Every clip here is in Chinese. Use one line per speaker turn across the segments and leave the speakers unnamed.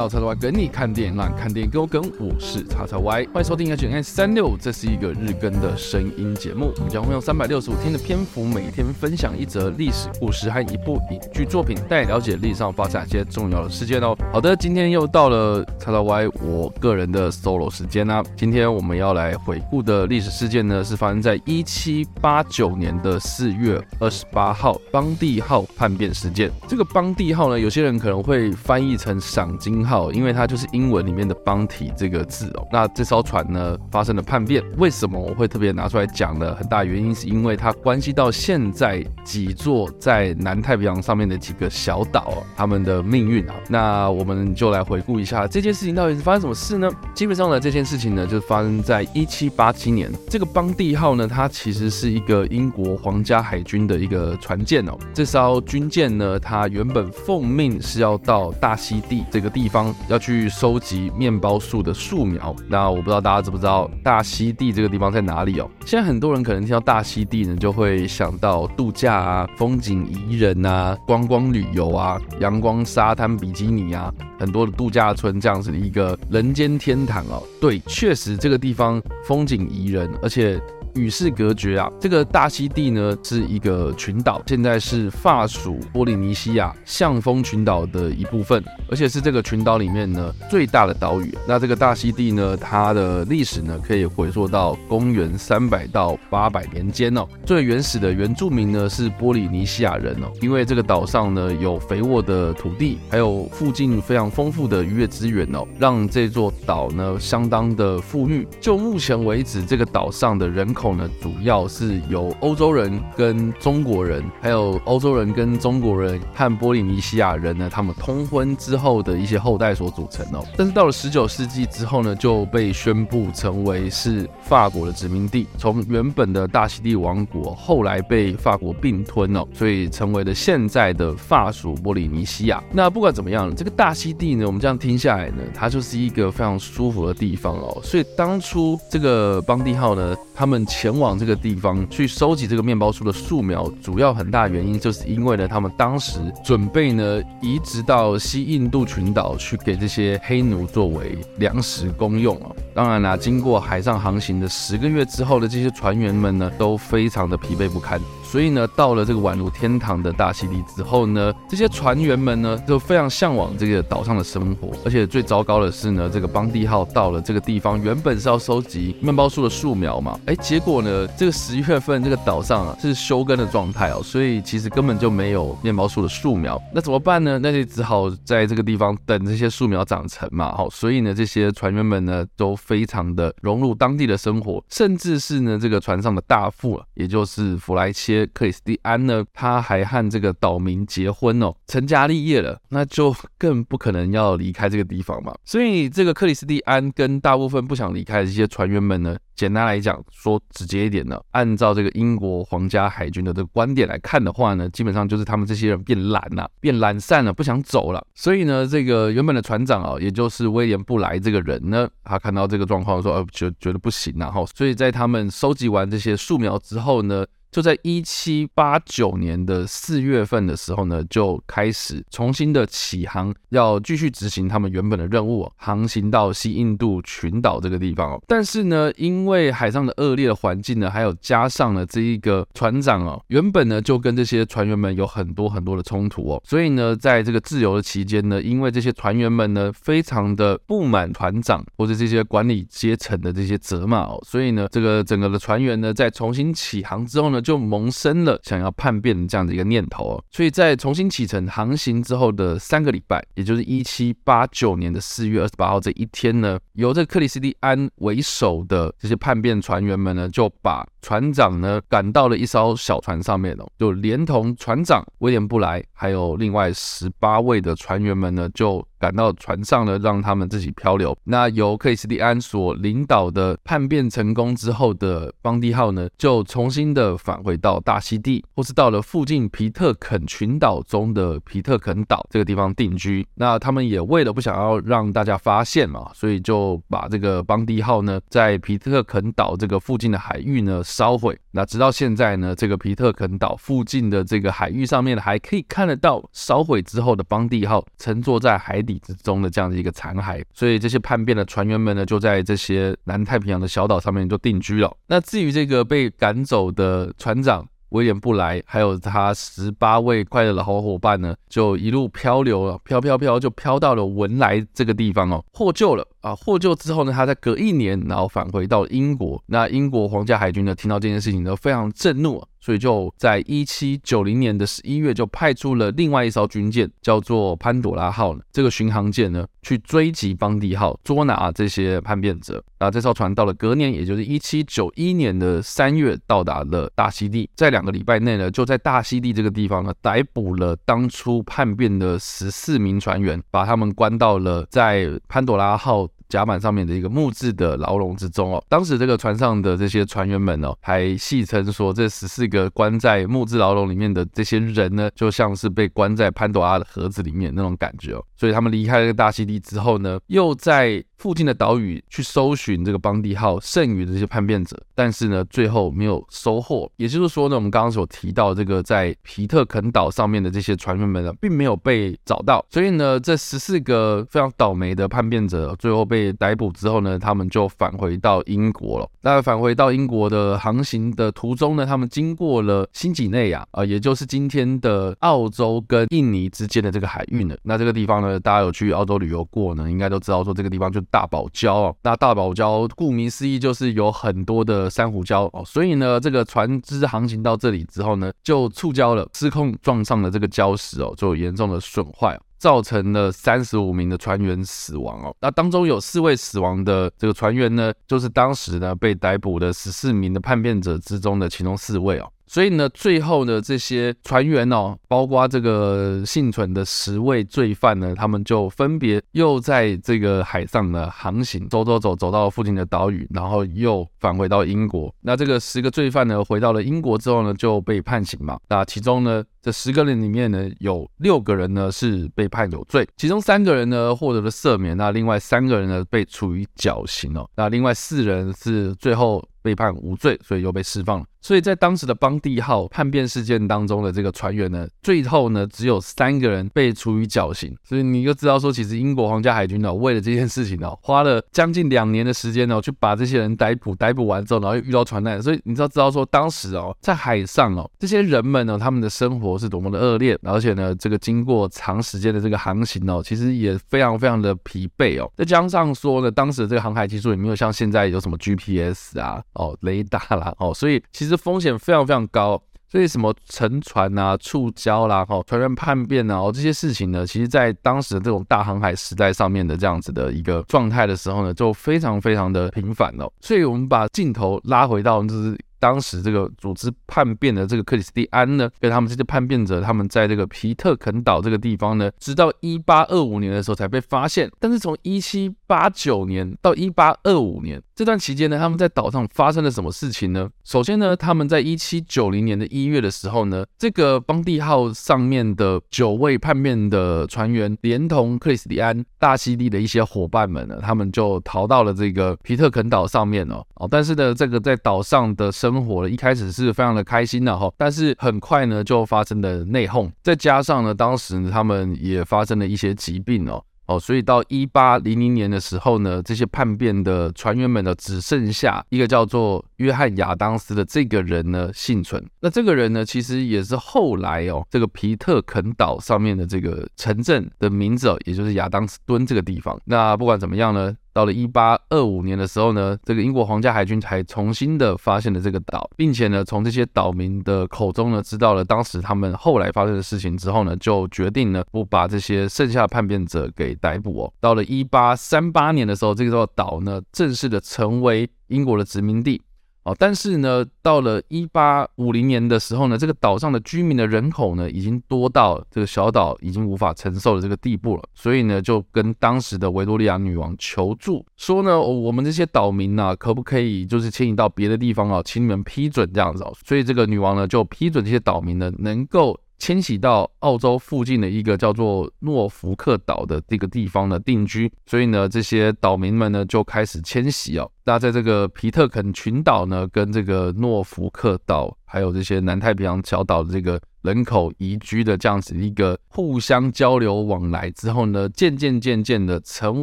到叉叉 Y 跟你看电影，让看电影更有梗。我是叉叉 Y，欢迎收听 H N S 三六，这是一个日更的声音节目。我们将会用三百六十五天的篇幅，每天分享一则历史故事和一部影剧作品，带你了解历史上发生哪些重要的事件哦。好的，今天又到了叉叉 Y 我个人的 solo 时间啦。今天我们要来回顾的历史事件呢，是发生在一七八九年的四月二十八号，邦蒂号叛变事件。这个邦蒂号呢，有些人可能会翻译成赏金号，因为它就是英文里面的 bounty 这个字哦。那这艘船呢，发生了叛变，为什么我会特别拿出来讲呢？很大原因是因为它关系到现在几座在南太平洋上面的几个小岛啊，他们的命运啊。那我们就来回顾一下这件事情到底是发生什么事呢？基本上呢，这件事情呢，就发生在一七八七年。这个邦蒂号呢，它其实是一个英国皇家海军的一个船舰哦。这艘军舰呢，它原本奉命是要到大溪地这个地方要去收集面包树的树苗。那我不知道大家知不知道大溪地这个地方在哪里哦？现在很多人可能听到大溪地呢，就会想到度假啊、风景宜人啊、观光旅游啊、阳光沙滩比基尼啊，很多的度假村这样子的一个人间天堂哦。对，确实这个地方风景宜人，而且。与世隔绝啊！这个大溪地呢是一个群岛，现在是法属波利尼西亚象峰群岛的一部分，而且是这个群岛里面呢最大的岛屿。那这个大溪地呢，它的历史呢可以回溯到公元三百到八百年间哦。最原始的原住民呢是波利尼西亚人哦，因为这个岛上呢有肥沃的土地，还有附近非常丰富的渔业资源哦，让这座岛呢相当的富裕。就目前为止，这个岛上的人口。口呢，主要是由欧洲人跟中国人，还有欧洲人跟中国人和波利尼西亚人呢，他们通婚之后的一些后代所组成哦。但是到了十九世纪之后呢，就被宣布成为是法国的殖民地。从原本的大溪地王国，后来被法国并吞哦，所以成为了现在的法属波利尼西亚。那不管怎么样，这个大溪地呢，我们这样听下来呢，它就是一个非常舒服的地方哦。所以当初这个邦蒂号呢，他们前往这个地方去收集这个面包树的树苗，主要很大原因就是因为呢，他们当时准备呢移植到西印度群岛去给这些黑奴作为粮食公用啊。当然啦，经过海上航行的十个月之后的这些船员们呢，都非常的疲惫不堪。所以呢，到了这个宛如天堂的大溪地之后呢，这些船员们呢就非常向往这个岛上的生活。而且最糟糕的是呢，这个邦蒂号到了这个地方，原本是要收集面包树的树苗嘛，哎，结果呢，这个十月份这个岛上啊是休耕的状态哦，所以其实根本就没有面包树的树苗。那怎么办呢？那就只好在这个地方等这些树苗长成嘛。好，所以呢，这些船员们呢都非常的融入当地的生活，甚至是呢这个船上的大副啊，也就是弗莱切。克里斯蒂安呢，他还和这个岛民结婚哦，成家立业了，那就更不可能要离开这个地方嘛。所以这个克里斯蒂安跟大部分不想离开的这些船员们呢，简单来讲，说直接一点呢，按照这个英国皇家海军的这个观点来看的话呢，基本上就是他们这些人变懒了，变懒散了，不想走了。所以呢，这个原本的船长啊，也就是威廉布莱这个人呢，他看到这个状况说，呃，觉觉得不行，然后，所以在他们收集完这些树苗之后呢。就在一七八九年的四月份的时候呢，就开始重新的起航，要继续执行他们原本的任务，航行到西印度群岛这个地方哦。但是呢，因为海上的恶劣的环境呢，还有加上了这一个船长哦，原本呢就跟这些船员们有很多很多的冲突哦，所以呢，在这个自由的期间呢，因为这些船员们呢非常的不满船长或者这些管理阶层的这些责骂哦，所以呢，这个整个的船员呢在重新起航之后呢。就萌生了想要叛变的这样的一个念头哦，所以在重新启程航行之后的三个礼拜，也就是一七八九年的四月二十八号这一天呢，由这克里斯蒂安为首的这些叛变船员们呢，就把船长呢赶到了一艘小船上面哦，就连同船长威廉布莱还有另外十八位的船员们呢，就。赶到船上呢，让他们自己漂流。那由克里斯蒂安所领导的叛变成功之后的邦迪号呢，就重新的返回到大溪地，或是到了附近皮特肯群岛中的皮特肯岛这个地方定居。那他们也为了不想要让大家发现嘛，所以就把这个邦迪号呢，在皮特肯岛这个附近的海域呢烧毁。那直到现在呢，这个皮特肯岛附近的这个海域上面还可以看得到烧毁之后的邦蒂号乘坐在海底。底之中的这样的一个残骸，所以这些叛变的船员们呢，就在这些南太平洋的小岛上面就定居了。那至于这个被赶走的船长，威廉布莱还有他十八位快乐的好伙伴呢，就一路漂流了，飘飘飘就飘到了文莱这个地方哦，获救了啊！获救之后呢，他在隔一年，然后返回到英国。那英国皇家海军呢，听到这件事情呢，非常震怒。所以就在一七九零年的十一月，就派出了另外一艘军舰，叫做潘朵拉号呢。这个巡航舰呢，去追击邦迪号，捉拿这些叛变者。那，这艘船到了隔年，也就是一七九一年的三月，到达了大溪地。在两个礼拜内呢，就在大溪地这个地方呢，逮捕了当初叛变的十四名船员，把他们关到了在潘朵拉号。甲板上面的一个木质的牢笼之中哦，当时这个船上的这些船员们哦，还戏称说，这十四个关在木质牢笼里面的这些人呢，就像是被关在潘多拉的盒子里面那种感觉哦。所以他们离开了这个大溪地之后呢，又在附近的岛屿去搜寻这个邦迪号剩余的这些叛变者，但是呢，最后没有收获。也就是说呢，我们刚刚所提到这个在皮特肯岛上面的这些船员们呢，并没有被找到。所以呢，这十四个非常倒霉的叛变者最后被。逮捕之后呢，他们就返回到英国了。那返回到英国的航行的途中呢，他们经过了新几内亚啊，也就是今天的澳洲跟印尼之间的这个海域呢。那这个地方呢，大家有去澳洲旅游过呢，应该都知道说这个地方就大堡礁哦。那大堡礁顾名思义就是有很多的珊瑚礁哦，所以呢，这个船只航行到这里之后呢，就触礁了，失控撞上了这个礁石哦，就严重的损坏。造成了三十五名的船员死亡哦，那当中有四位死亡的这个船员呢，就是当时呢被逮捕的十四名的叛变者之中的其中四位哦。所以呢，最后呢，这些船员哦，包括这个幸存的十位罪犯呢，他们就分别又在这个海上呢航行，走走走，走到附近的岛屿，然后又返回到英国。那这个十个罪犯呢，回到了英国之后呢，就被判刑嘛。那其中呢，这十个人里面呢，有六个人呢是被判有罪，其中三个人呢获得了赦免，那另外三个人呢被处以绞刑哦。那另外四人是最后被判无罪，所以又被释放了。所以在当时的邦蒂号叛变事件当中的这个船员呢，最后呢只有三个人被处以绞刑。所以你就知道说，其实英国皇家海军呢，为了这件事情呢，花了将近两年的时间呢，去把这些人逮捕。逮捕完之后，然后又遇到船难，所以你知道知道说，当时哦，在海上哦，这些人们呢，他们的生活是多么的恶劣，而且呢，这个经过长时间的这个航行哦，其实也非常非常的疲惫哦。再加上说呢，当时的这个航海技术也没有像现在有什么 GPS 啊、哦雷达啦哦，所以其实。风险非常非常高，所以什么沉船啊、触礁啦、哈船员叛变啊，哦这些事情呢，其实在当时的这种大航海时代上面的这样子的一个状态的时候呢，就非常非常的频繁哦。所以我们把镜头拉回到就是。当时这个组织叛变的这个克里斯蒂安呢，跟他们这些叛变者，他们在这个皮特肯岛这个地方呢，直到一八二五年的时候才被发现。但是从一七八九年到一八二五年这段期间呢，他们在岛上发生了什么事情呢？首先呢，他们在一七九零年的一月的时候呢，这个邦蒂号上面的九位叛变的船员，连同克里斯蒂安、大溪地的一些伙伴们呢，他们就逃到了这个皮特肯岛上面哦。哦，但是呢，这个在岛上的生生活了一开始是非常的开心的哈，但是很快呢就发生了内讧，再加上呢当时他们也发生了一些疾病哦哦，所以到一八零零年的时候呢，这些叛变的船员们呢只剩下一个叫做约翰亚当斯的这个人呢幸存。那这个人呢其实也是后来哦这个皮特肯岛上面的这个城镇的名字哦，也就是亚当斯敦这个地方。那不管怎么样呢。到了一八二五年的时候呢，这个英国皇家海军才重新的发现了这个岛，并且呢，从这些岛民的口中呢，知道了当时他们后来发生的事情之后呢，就决定呢，不把这些剩下的叛变者给逮捕哦。到了一八三八年的时候，这个时候岛呢，正式的成为英国的殖民地。哦，但是呢，到了一八五零年的时候呢，这个岛上的居民的人口呢，已经多到这个小岛已经无法承受的这个地步了，所以呢，就跟当时的维多利亚女王求助，说呢，我们这些岛民呢，可不可以就是迁移到别的地方啊？请你们批准这样子哦。所以这个女王呢，就批准这些岛民呢，能够。迁徙到澳洲附近的一个叫做诺福克岛的这个地方呢定居，所以呢，这些岛民们呢就开始迁徙哦。那在这个皮特肯群岛呢，跟这个诺福克岛，还有这些南太平洋小岛的这个人口移居的这样子一个互相交流往来之后呢，渐渐渐渐的成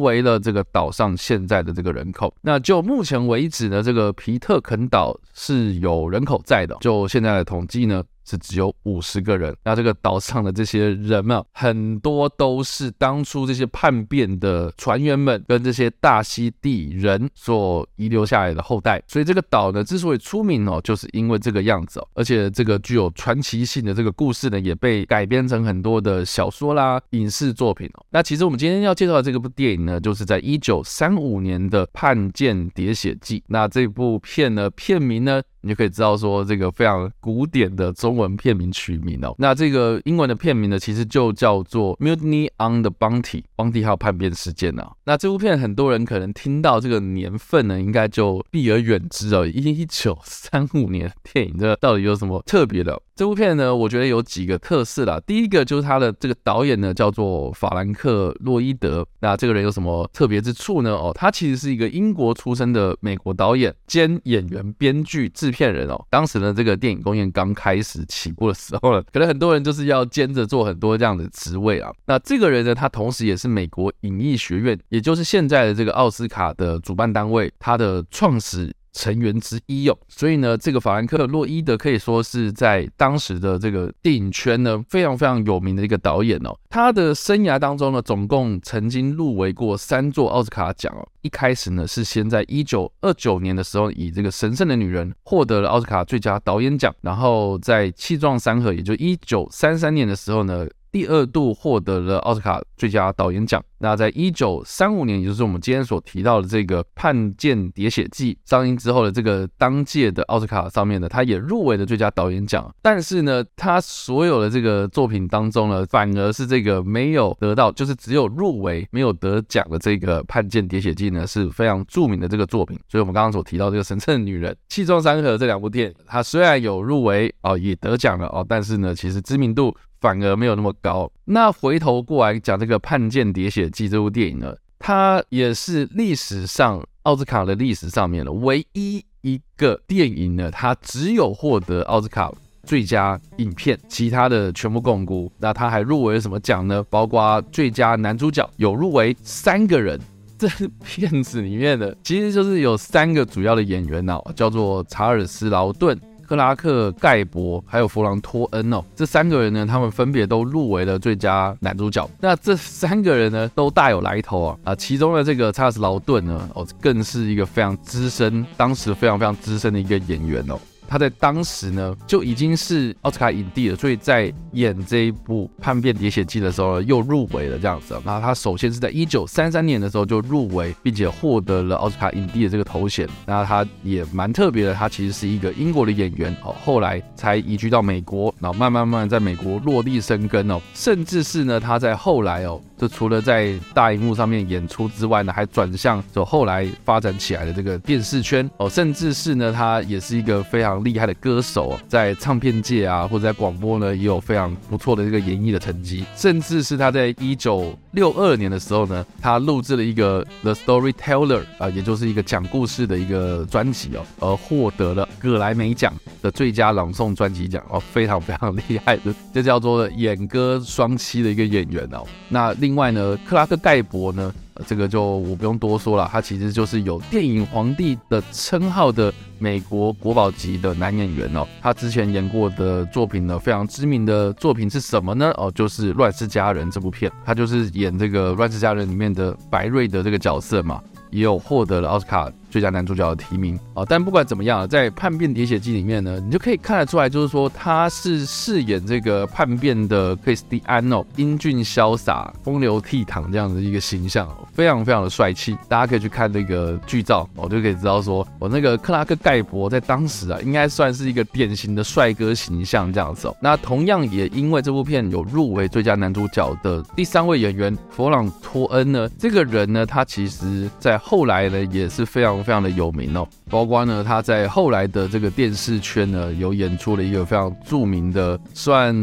为了这个岛上现在的这个人口。那就目前为止呢，这个皮特肯岛是有人口在的。就现在的统计呢。是只有五十个人，那这个岛上的这些人们，很多都是当初这些叛变的船员们跟这些大溪地人所遗留下来的后代，所以这个岛呢之所以出名哦，就是因为这个样子哦，而且这个具有传奇性的这个故事呢，也被改编成很多的小说啦、影视作品哦。那其实我们今天要介绍的这个部电影呢，就是在一九三五年的《叛舰喋血记》。那这部片呢，片名呢，你就可以知道说，这个非常古典的中文片名取名哦。那这个英文的片名呢，其实就叫做《Mutiny on the Bounty》，邦蒂号叛变事件啊。那这部片很多人可能听到这个年份呢，应该就避而远之哦。一九三五年电影，这到底有什么特别的？这部片呢，我觉得有几个特色啦。第一个就是他的这个导演呢，叫做法兰克·洛伊德。那这个人有什么特别之处呢？哦，他其实是一个英国出生的美国导演兼演员、编剧、制片人哦。当时呢，这个电影工业刚开始起步的时候呢，可能很多人就是要兼着做很多这样的职位啊。那这个人呢，他同时也是美国影艺学院，也就是现在的这个奥斯卡的主办单位，他的创始成员之一哦，所以呢，这个法兰克·洛伊德可以说是在当时的这个电影圈呢非常非常有名的一个导演哦。他的生涯当中呢，总共曾经入围过三座奥斯卡奖哦。一开始呢，是先在一九二九年的时候，以这个《神圣的女人》获得了奥斯卡最佳导演奖，然后在《气壮山河》，也就一九三三年的时候呢。第二度获得了奥斯卡最佳导演奖。那在一九三五年，也就是我们今天所提到的这个《叛舰喋血记》上映之后的这个当届的奥斯卡上面呢，他也入围了最佳导演奖。但是呢，他所有的这个作品当中呢，反而是这个没有得到，就是只有入围没有得奖的这个《叛舰喋血记》呢，是非常著名的这个作品。所以我们刚刚所提到这个《神圣女人》《气壮山河》这两部电影，它虽然有入围哦，也得奖了哦，但是呢，其实知名度。反而没有那么高。那回头过来讲这个《叛舰喋血记》这部电影呢，它也是历史上奥斯卡的历史上面的唯一一个电影呢，它只有获得奥斯卡最佳影片，其他的全部共估。那它还入围了什么奖呢？包括最佳男主角有入围三个人，这片子里面的其实就是有三个主要的演员哦，叫做查尔斯·劳顿。克拉克·盖博还有弗朗托恩哦，这三个人呢，他们分别都入围了最佳男主角。那这三个人呢，都大有来头啊啊！其中的这个查尔斯·劳顿呢，哦，更是一个非常资深，当时非常非常资深的一个演员哦。他在当时呢就已经是奥斯卡影帝了，所以在演这一部《叛变喋血记》的时候呢，又入围了这样子。那他首先是在一九三三年的时候就入围，并且获得了奥斯卡影帝的这个头衔。那他也蛮特别的，他其实是一个英国的演员哦，后来才移居到美国，然后慢慢慢慢在美国落地生根哦，甚至是呢他在后来哦。就除了在大荧幕上面演出之外呢，还转向走后来发展起来的这个电视圈。哦，甚至是呢，他也是一个非常厉害的歌手，在唱片界啊或者在广播呢也有非常不错的这个演艺的成绩，甚至是他在一九六二年的时候呢，他录制了一个 The Storyteller 啊，也就是一个讲故事的一个专辑哦，而获得了葛莱美奖的最佳朗诵专辑奖哦，非常非常厉害的，这叫做演歌双栖的一个演员哦，那另。另外呢，克拉克盖博呢，这个就我不用多说了，他其实就是有电影皇帝的称号的美国国宝级的男演员哦。他之前演过的作品呢，非常知名的作品是什么呢？哦，就是《乱世佳人》这部片，他就是演这个《乱世佳人》里面的白瑞的这个角色嘛，也有获得了奥斯卡。最佳男主角的提名啊，但不管怎么样，在《叛变喋血记》里面呢，你就可以看得出来，就是说他是饰演这个叛变的克里斯蒂安哦，英俊潇洒、风流倜傥这样的一个形象，非常非常的帅气。大家可以去看那个剧照，我就可以知道说，我那个克拉克盖博在当时啊，应该算是一个典型的帅哥形象这样子哦。那同样也因为这部片有入围最佳男主角的第三位演员弗朗托恩呢，这个人呢，他其实在后来呢也是非常。非常的有名哦，包括呢他在后来的这个电视圈呢，有演出了一个非常著名的算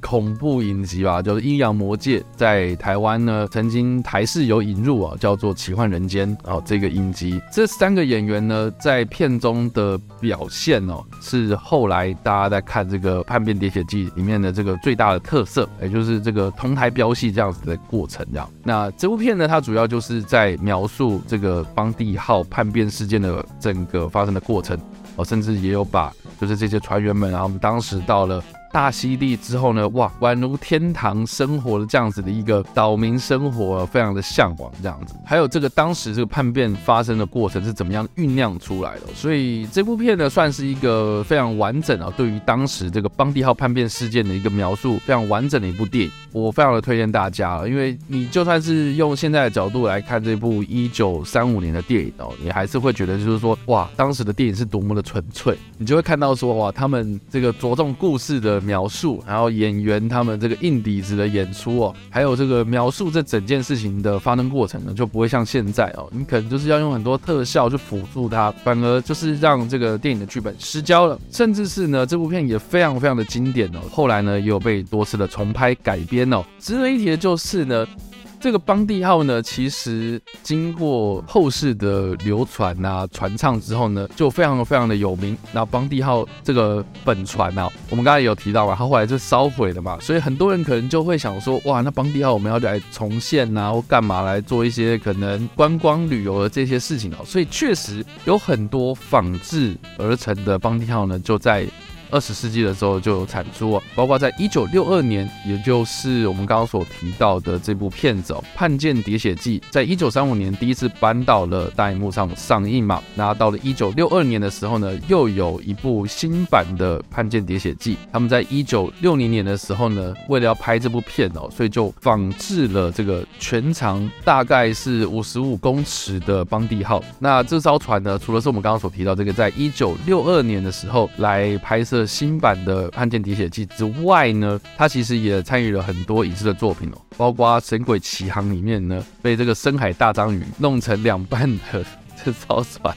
恐怖影集吧，叫做《阴阳魔界》，在台湾呢曾经台视有引入啊，叫做《奇幻人间》哦，这个影集，这三个演员呢在片中的表现哦，是后来大家在看这个《叛变喋血记》里面的这个最大的特色，也就是这个同台飙戏这样子的过程，这样。那这部片呢，它主要就是在描述这个邦蒂号叛变事件的整个发生的过程，哦，甚至也有把就是这些船员们啊，我们当时到了。大溪地之后呢，哇，宛如天堂生活的这样子的一个岛民生活，非常的向往这样子。还有这个当时这个叛变发生的过程是怎么样酝酿出来的？所以这部片呢，算是一个非常完整啊，对于当时这个邦蒂号叛变事件的一个描述，非常完整的一部电影。我非常的推荐大家，因为你就算是用现在的角度来看这部一九三五年的电影哦，你还是会觉得就是说，哇，当时的电影是多么的纯粹。你就会看到说，哇，他们这个着重故事的描述，然后演员他们这个硬底子的演出哦，还有这个描述这整件事情的发生过程呢，就不会像现在哦，你可能就是要用很多特效去辅助它，反而就是让这个电影的剧本失焦了。甚至是呢，这部片也非常非常的经典哦，后来呢也有被多次的重拍改编。哦，值得一提的就是呢，这个邦蒂号呢，其实经过后世的流传啊、传唱之后呢，就非常非常的有名。那邦蒂号这个本船啊，我们刚才有提到嘛，它后来就烧毁了嘛，所以很多人可能就会想说，哇，那邦蒂号我们要来重现啊，或干嘛来做一些可能观光旅游的这些事情哦。所以确实有很多仿制而成的邦蒂号呢，就在。二十世纪的时候就有产出哦，包括在一九六二年，也就是我们刚刚所提到的这部片子哦，《叛舰喋血记》在一九三五年第一次搬到了大荧幕上上映嘛。那到了一九六二年的时候呢，又有一部新版的《叛舰喋血记》。他们在一九六零年的时候呢，为了要拍这部片哦，所以就仿制了这个全长大概是五十五公尺的邦蒂号。那这艘船呢，除了是我们刚刚所提到这个，在一九六二年的时候来拍摄。新版的《汉奸滴血记》之外呢，他其实也参与了很多影视的作品哦，包括《神鬼奇航》里面呢，被这个深海大章鱼弄成两半的 这艘船，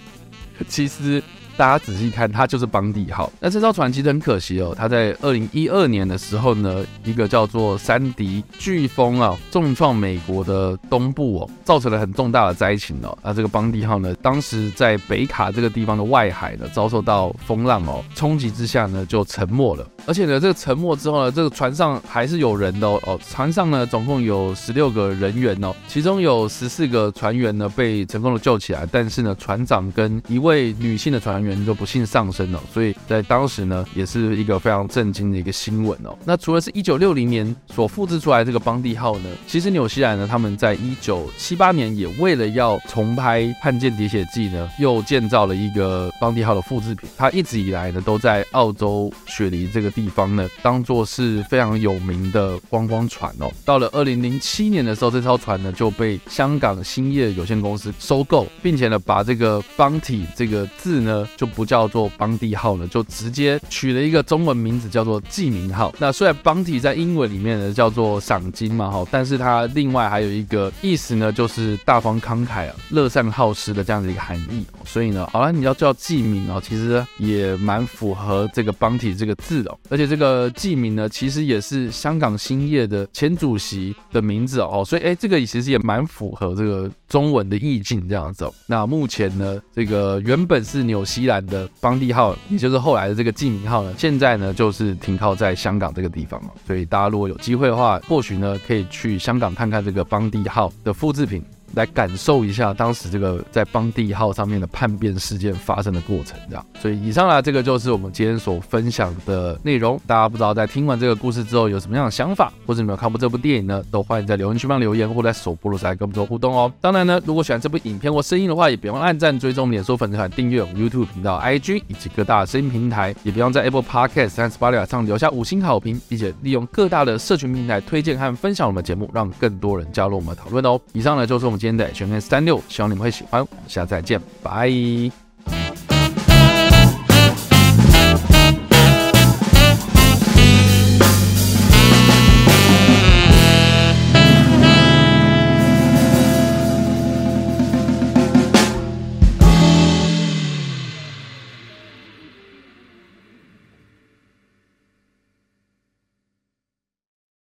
其实。大家仔细看，它就是邦迪号。那这艘船其实很可惜哦，它在二零一二年的时候呢，一个叫做山迪飓风啊，重创美国的东部哦，造成了很重大的灾情哦。那这个邦迪号呢，当时在北卡这个地方的外海呢，遭受到风浪哦冲击之下呢，就沉没了。而且呢，这个沉没之后呢，这个船上还是有人的哦。哦，船上呢，总共有十六个人员哦，其中有十四个船员呢被成功的救起来，但是呢，船长跟一位女性的船员。人就不幸丧生了，所以在当时呢，也是一个非常震惊的一个新闻哦。那除了是一九六零年所复制出来这个邦蒂号呢，其实纽西兰呢，他们在一九七八年也为了要重拍《叛舰谍血记》呢，又建造了一个邦蒂号的复制品。它一直以来呢，都在澳洲雪梨这个地方呢，当做是非常有名的观光船哦。到了二零零七年的时候，这艘船呢就被香港兴业有限公司收购，并且呢，把这个邦蒂这个字呢。就不叫做邦蒂号了，就就直接取了一个中文名字叫做记名号。那虽然邦蒂在英文里面呢叫做赏金嘛，哈，但是它另外还有一个意思呢，就是大方慷慨啊、乐善好施的这样的一个含义。所以呢，好了，你要叫记名哦，其实也蛮符合这个邦蒂这个字哦。而且这个记名呢，其实也是香港兴业的前主席的名字哦。所以哎，这个其实也蛮符合这个中文的意境这样子。那目前呢，这个原本是纽西。兰的邦蒂号，也就是后来的这个记名号呢，现在呢就是停靠在香港这个地方了。所以大家如果有机会的话，或许呢可以去香港看看这个邦迪号的复制品。来感受一下当时这个在邦蒂号上面的叛变事件发生的过程，这样。所以以上呢，这个就是我们今天所分享的内容。大家不知道在听完这个故事之后有什么样的想法，或者你们有看过这部电影呢？都欢迎在留言区帮留言，或在首播的时候来跟我们做互动哦。当然呢，如果喜欢这部影片或声音的话，也别忘按赞、追踪我们脸书粉丝团、订阅我们 YouTube 频道、IG 以及各大声音平台，也别忘在 Apple Podcast 和 Spotify 上留下五星好评，并且利用各大的社群平台推荐和分享我们的节目，让更多人加入我们讨论哦。以上呢就是我们今天的全面三。六，希望你们会喜欢，下次再见，拜。